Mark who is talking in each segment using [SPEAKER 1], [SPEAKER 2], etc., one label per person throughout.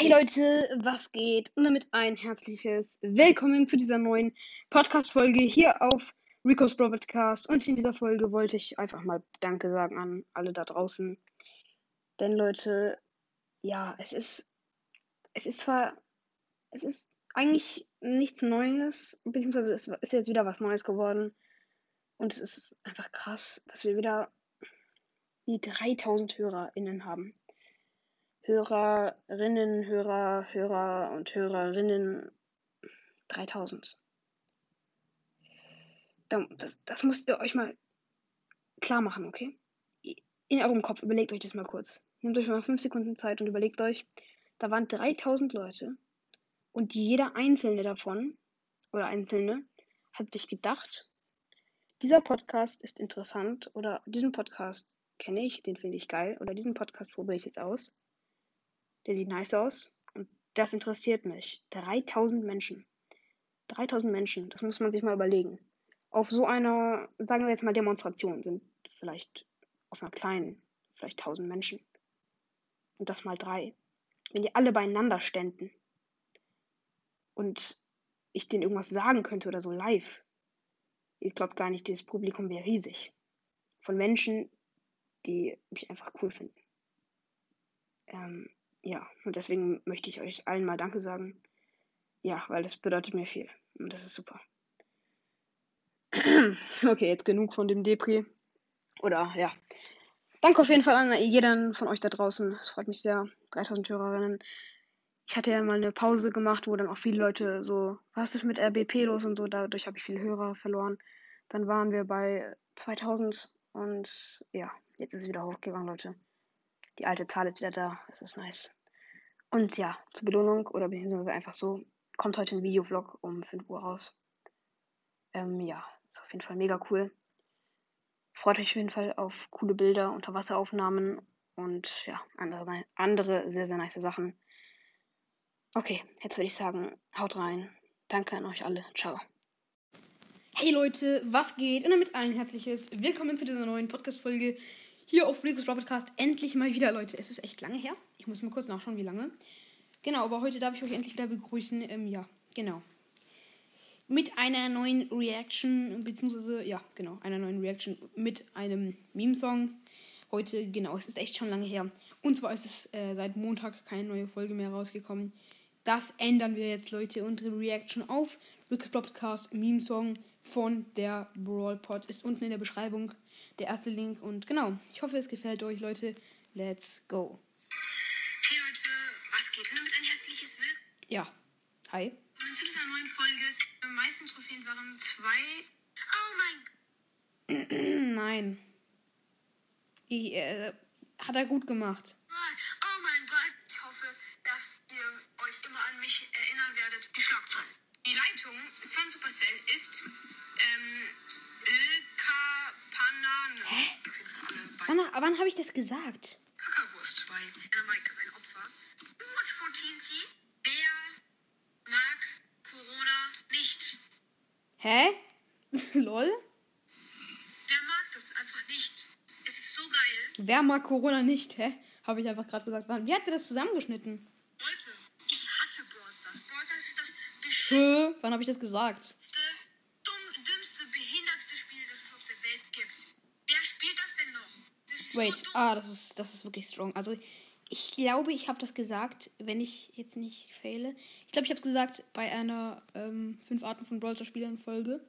[SPEAKER 1] Hey Leute, was geht? Und damit ein herzliches Willkommen zu dieser neuen Podcast-Folge hier auf Rico's Bro Podcast. Und in dieser Folge wollte ich einfach mal Danke sagen an alle da draußen. Denn Leute, ja, es ist, es ist zwar, es ist eigentlich nichts Neues, beziehungsweise es ist jetzt wieder was Neues geworden. Und es ist einfach krass, dass wir wieder die 3000 HörerInnen haben. Hörerinnen, Hörer, Hörer und Hörerinnen 3000. Das, das müsst ihr euch mal klar machen, okay? In eurem Kopf, überlegt euch das mal kurz. Nehmt euch mal 5 Sekunden Zeit und überlegt euch, da waren 3000 Leute und jeder einzelne davon oder einzelne hat sich gedacht, dieser Podcast ist interessant oder diesen Podcast kenne ich, den finde ich geil oder diesen Podcast probiere ich jetzt aus. Der sieht nice aus und das interessiert mich. 3000 Menschen. 3000 Menschen, das muss man sich mal überlegen. Auf so einer, sagen wir jetzt mal Demonstration, sind vielleicht auf einer kleinen, vielleicht 1000 Menschen. Und das mal drei. Wenn die alle beieinander ständen und ich denen irgendwas sagen könnte oder so live, ich glaube gar nicht, dieses Publikum wäre riesig. Von Menschen, die mich einfach cool finden. Ähm, ja, und deswegen möchte ich euch allen mal Danke sagen. Ja, weil das bedeutet mir viel. Und das ist super. okay, jetzt genug von dem Depri. Oder ja. Danke auf jeden Fall an jeden von euch da draußen. Es freut mich sehr. 3000 Hörerinnen. Ich hatte ja mal eine Pause gemacht, wo dann auch viele Leute so, was ist mit RBP los und so. Dadurch habe ich viele Hörer verloren. Dann waren wir bei 2000 und ja, jetzt ist es wieder hochgegangen, Leute. Die alte Zahl ist wieder da. Es ist nice. Und ja, zur Belohnung oder beziehungsweise einfach so, kommt heute ein Videovlog um 5 Uhr raus. Ähm, ja, ist auf jeden Fall mega cool. Freut euch auf jeden Fall auf coole Bilder, Unterwasseraufnahmen und ja, andere, andere sehr, sehr nice Sachen. Okay, jetzt würde ich sagen, haut rein. Danke an euch alle. Ciao. Hey Leute, was geht? Und damit ein herzliches Willkommen zu dieser neuen Podcast-Folge hier auf Rico's Podcast. Endlich mal wieder, Leute. Es ist echt lange her. Ich muss mal kurz nachschauen, wie lange. Genau, aber heute darf ich euch endlich wieder begrüßen. Ähm, ja, genau. Mit einer neuen Reaction, beziehungsweise, ja, genau, einer neuen Reaction mit einem Meme-Song. Heute, genau, es ist echt schon lange her. Und zwar ist es äh, seit Montag keine neue Folge mehr rausgekommen. Das ändern wir jetzt, Leute. Unsere Reaction auf Rick's Podcast Meme Song von der Brawl Pod ist unten in der Beschreibung der erste Link. Und genau, ich hoffe, es gefällt euch, Leute. Let's go.
[SPEAKER 2] Hey Leute, was geht? Und damit ein herzliches Willkommen.
[SPEAKER 1] Ja, hi.
[SPEAKER 2] Zu dieser neuen Folge. Am meisten Trophäen waren zwei. Oh
[SPEAKER 1] mein. Nein. Ich, äh, hat er gut gemacht.
[SPEAKER 2] Oh mein Gott. Ich hoffe, dass ihr euch immer an mich erinnern werdet. Die Schlagzeilen. Die Leitung von Supercell ist ähm, Ilka Panane.
[SPEAKER 1] Hä? Wann, wann habe ich das gesagt?
[SPEAKER 2] Kackerwurst, weil Anna Mike ist ein Opfer. Watch for TNT. Wer mag Corona nicht?
[SPEAKER 1] Hä? Lol?
[SPEAKER 2] Wer mag das einfach nicht? Es ist so geil.
[SPEAKER 1] Wer mag Corona nicht? Hä? Habe ich einfach gerade gesagt. Wie hat der das zusammengeschnitten? Hö, wann habe ich das gesagt?
[SPEAKER 2] dumm, dümmste, behindertste Spiel, das es auf der Welt gibt. Wer spielt das denn noch? Das ist
[SPEAKER 1] Wait,
[SPEAKER 2] so
[SPEAKER 1] ah, das ist, das ist wirklich strong. Also, ich glaube, ich habe das gesagt, wenn ich jetzt nicht fehle. Ich glaube, ich habe gesagt bei einer ähm, fünf Arten von Brawl Spielern Folge.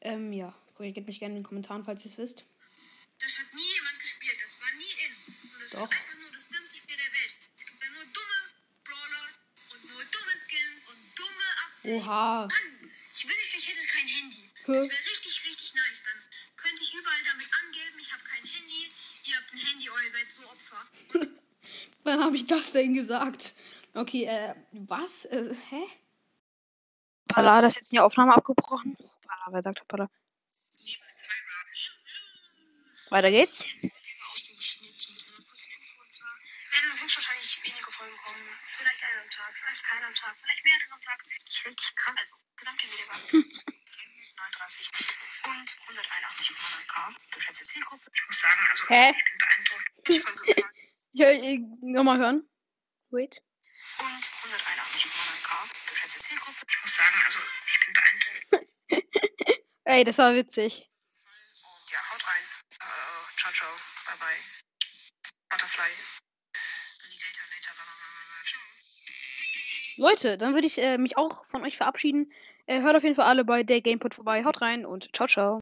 [SPEAKER 1] Ähm, ja, korrigiert mich gerne in den Kommentaren, falls ihr es wisst.
[SPEAKER 2] Das hat nie jemand gespielt. Das war nie in. Und das
[SPEAKER 1] Doch.
[SPEAKER 2] ist einfach
[SPEAKER 1] Oha.
[SPEAKER 2] Mann, ich wünschte, ich hätte kein Handy.
[SPEAKER 1] Hä?
[SPEAKER 2] Das wäre richtig, richtig nice. Dann könnte ich überall damit angeben, ich habe kein Handy. Ihr habt ein Handy, ihr seid so Opfer.
[SPEAKER 1] Wann habe ich das denn gesagt? Okay, äh, was? Äh, hä? Pala, hat das jetzt in die Aufnahme abgebrochen? Pala, wer sagt Pala? Weiter geht's.
[SPEAKER 2] aus dem Schnitt mit einer kurzen Info und zwar werden höchstwahrscheinlich wenige Folgen kommen. Vielleicht eine am Tag, vielleicht keine am Tag, vielleicht mehrere am Tag. Richtig, richtig krass. Also, gesamte Wiedergabe. 39 und 181 K. Geschätzte Zielgruppe. Ich muss sagen, also
[SPEAKER 1] Hä?
[SPEAKER 2] ich bin beeindruckt. Ich voll gefallen.
[SPEAKER 1] Ich, ich, nochmal hören. Wait.
[SPEAKER 2] Und 181 Mann K. Geschätzte Zielgruppe. Ich muss sagen, also ich bin beeindruckt.
[SPEAKER 1] Ey, das war witzig.
[SPEAKER 2] Und ja, haut rein. Äh, ciao, ciao. Bye, bye. Butterfly. Alligator, later, bla, bla, bla, bla. Ciao.
[SPEAKER 1] Leute, dann würde ich äh, mich auch von euch verabschieden. Äh, hört auf jeden Fall alle bei der GamePod vorbei. Haut rein und ciao, ciao.